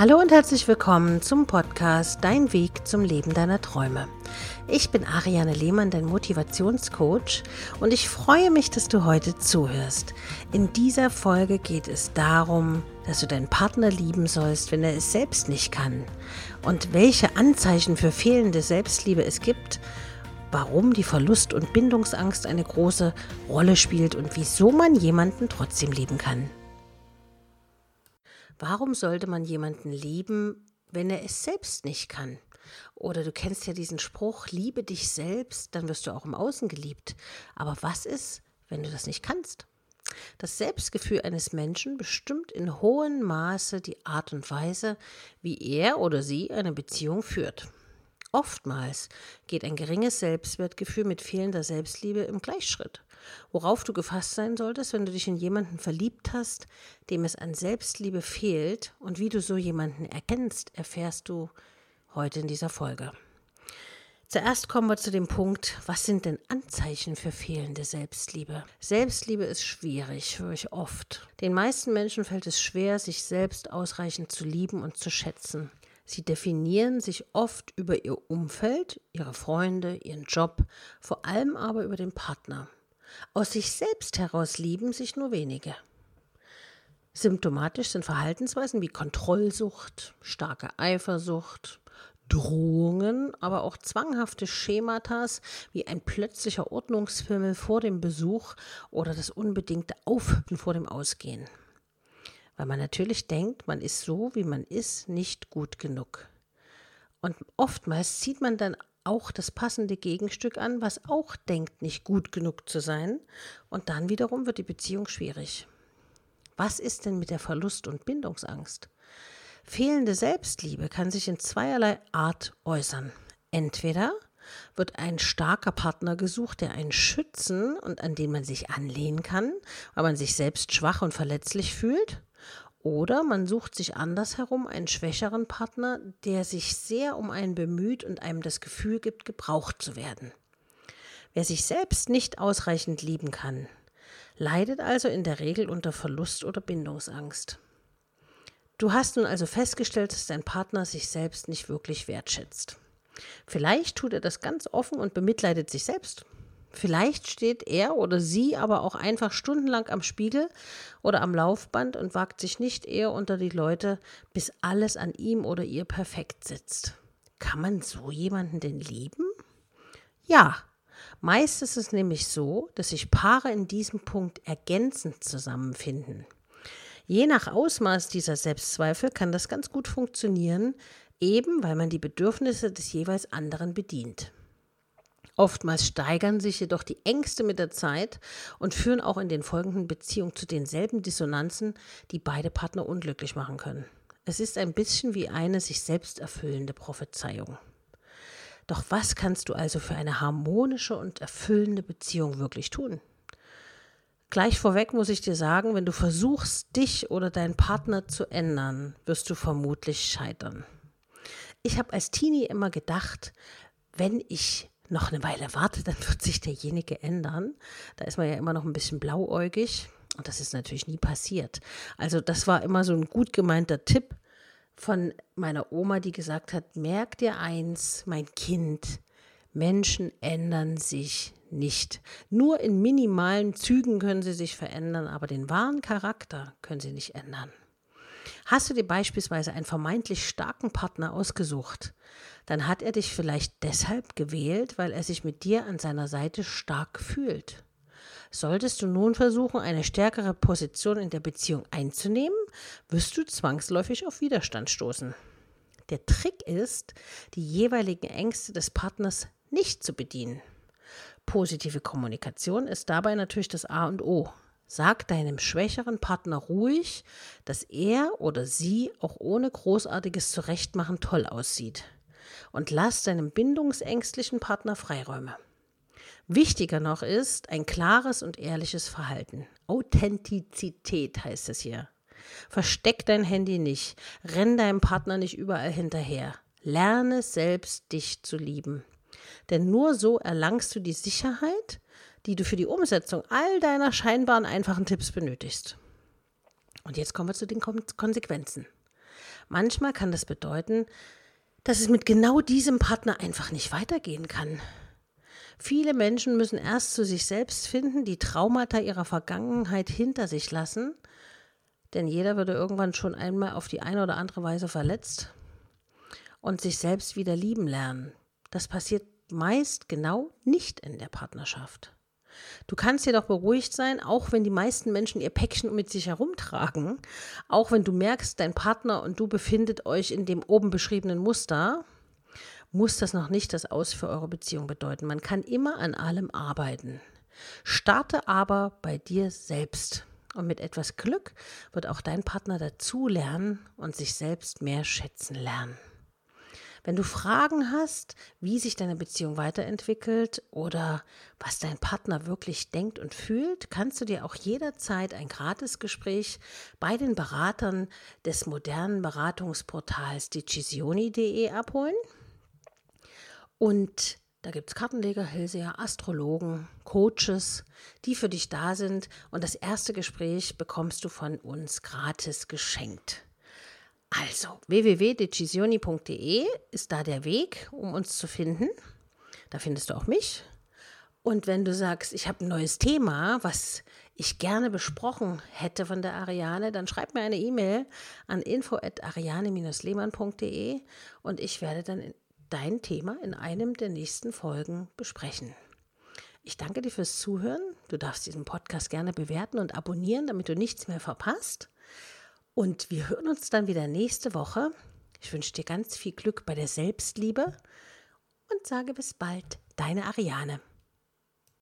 Hallo und herzlich willkommen zum Podcast Dein Weg zum Leben deiner Träume. Ich bin Ariane Lehmann, dein Motivationscoach und ich freue mich, dass du heute zuhörst. In dieser Folge geht es darum, dass du deinen Partner lieben sollst, wenn er es selbst nicht kann und welche Anzeichen für fehlende Selbstliebe es gibt, warum die Verlust- und Bindungsangst eine große Rolle spielt und wieso man jemanden trotzdem lieben kann. Warum sollte man jemanden lieben, wenn er es selbst nicht kann? Oder du kennst ja diesen Spruch, liebe dich selbst, dann wirst du auch im Außen geliebt. Aber was ist, wenn du das nicht kannst? Das Selbstgefühl eines Menschen bestimmt in hohem Maße die Art und Weise, wie er oder sie eine Beziehung führt. Oftmals geht ein geringes Selbstwertgefühl mit fehlender Selbstliebe im Gleichschritt. Worauf du gefasst sein solltest, wenn du dich in jemanden verliebt hast, dem es an Selbstliebe fehlt und wie du so jemanden erkennst, erfährst du heute in dieser Folge. Zuerst kommen wir zu dem Punkt, was sind denn Anzeichen für fehlende Selbstliebe? Selbstliebe ist schwierig, höre ich oft. Den meisten Menschen fällt es schwer, sich selbst ausreichend zu lieben und zu schätzen. Sie definieren sich oft über ihr Umfeld, ihre Freunde, ihren Job, vor allem aber über den Partner. Aus sich selbst heraus lieben sich nur wenige. Symptomatisch sind Verhaltensweisen wie Kontrollsucht, starke Eifersucht, Drohungen, aber auch zwanghafte Schematas wie ein plötzlicher Ordnungsfimmel vor dem Besuch oder das unbedingte Aufhüpfen vor dem Ausgehen. Weil man natürlich denkt, man ist so, wie man ist, nicht gut genug. Und oftmals zieht man dann auch das passende Gegenstück an, was auch denkt, nicht gut genug zu sein. Und dann wiederum wird die Beziehung schwierig. Was ist denn mit der Verlust- und Bindungsangst? Fehlende Selbstliebe kann sich in zweierlei Art äußern. Entweder wird ein starker Partner gesucht, der einen schützen und an den man sich anlehnen kann, weil man sich selbst schwach und verletzlich fühlt. Oder man sucht sich andersherum einen schwächeren Partner, der sich sehr um einen bemüht und einem das Gefühl gibt, gebraucht zu werden. Wer sich selbst nicht ausreichend lieben kann, leidet also in der Regel unter Verlust oder Bindungsangst. Du hast nun also festgestellt, dass dein Partner sich selbst nicht wirklich wertschätzt. Vielleicht tut er das ganz offen und bemitleidet sich selbst Vielleicht steht er oder sie aber auch einfach stundenlang am Spiegel oder am Laufband und wagt sich nicht eher unter die Leute, bis alles an ihm oder ihr perfekt sitzt. Kann man so jemanden denn lieben? Ja, meist ist es nämlich so, dass sich Paare in diesem Punkt ergänzend zusammenfinden. Je nach Ausmaß dieser Selbstzweifel kann das ganz gut funktionieren, eben weil man die Bedürfnisse des jeweils anderen bedient. Oftmals steigern sich jedoch die Ängste mit der Zeit und führen auch in den folgenden Beziehungen zu denselben Dissonanzen, die beide Partner unglücklich machen können. Es ist ein bisschen wie eine sich selbst erfüllende Prophezeiung. Doch was kannst du also für eine harmonische und erfüllende Beziehung wirklich tun? Gleich vorweg muss ich dir sagen, wenn du versuchst, dich oder deinen Partner zu ändern, wirst du vermutlich scheitern. Ich habe als Teenie immer gedacht, wenn ich noch eine Weile warte, dann wird sich derjenige ändern. Da ist man ja immer noch ein bisschen blauäugig und das ist natürlich nie passiert. Also das war immer so ein gut gemeinter Tipp von meiner Oma, die gesagt hat, merk dir eins, mein Kind, Menschen ändern sich nicht. Nur in minimalen Zügen können sie sich verändern, aber den wahren Charakter können sie nicht ändern. Hast du dir beispielsweise einen vermeintlich starken Partner ausgesucht, dann hat er dich vielleicht deshalb gewählt, weil er sich mit dir an seiner Seite stark fühlt. Solltest du nun versuchen, eine stärkere Position in der Beziehung einzunehmen, wirst du zwangsläufig auf Widerstand stoßen. Der Trick ist, die jeweiligen Ängste des Partners nicht zu bedienen. Positive Kommunikation ist dabei natürlich das A und O. Sag deinem schwächeren Partner ruhig, dass er oder sie auch ohne großartiges Zurechtmachen toll aussieht. Und lass deinem bindungsängstlichen Partner Freiräume. Wichtiger noch ist ein klares und ehrliches Verhalten. Authentizität heißt es hier. Versteck dein Handy nicht, renn deinem Partner nicht überall hinterher. Lerne selbst dich zu lieben. Denn nur so erlangst du die Sicherheit, die du für die Umsetzung all deiner scheinbaren einfachen Tipps benötigst. Und jetzt kommen wir zu den Konsequenzen. Manchmal kann das bedeuten, dass es mit genau diesem Partner einfach nicht weitergehen kann. Viele Menschen müssen erst zu sich selbst finden, die Traumata ihrer Vergangenheit hinter sich lassen, denn jeder würde irgendwann schon einmal auf die eine oder andere Weise verletzt und sich selbst wieder lieben lernen. Das passiert meist genau nicht in der Partnerschaft. Du kannst jedoch beruhigt sein, auch wenn die meisten Menschen ihr Päckchen mit sich herumtragen, auch wenn du merkst, dein Partner und du befindet euch in dem oben beschriebenen Muster, muss das noch nicht das Aus für eure Beziehung bedeuten. Man kann immer an allem arbeiten. Starte aber bei dir selbst. Und mit etwas Glück wird auch dein Partner dazulernen und sich selbst mehr schätzen lernen. Wenn du Fragen hast, wie sich deine Beziehung weiterentwickelt oder was dein Partner wirklich denkt und fühlt, kannst du dir auch jederzeit ein Gratisgespräch bei den Beratern des modernen Beratungsportals decisioni.de abholen. Und da gibt es Kartenleger, Hellseher, Astrologen, Coaches, die für dich da sind. Und das erste Gespräch bekommst du von uns gratis geschenkt. Also, www.decisioni.de ist da der Weg, um uns zu finden. Da findest du auch mich. Und wenn du sagst, ich habe ein neues Thema, was ich gerne besprochen hätte von der Ariane, dann schreib mir eine E-Mail an info@ariane-lehmann.de und ich werde dann dein Thema in einem der nächsten Folgen besprechen. Ich danke dir fürs Zuhören. Du darfst diesen Podcast gerne bewerten und abonnieren, damit du nichts mehr verpasst. Und wir hören uns dann wieder nächste Woche. Ich wünsche dir ganz viel Glück bei der Selbstliebe und sage bis bald, deine Ariane.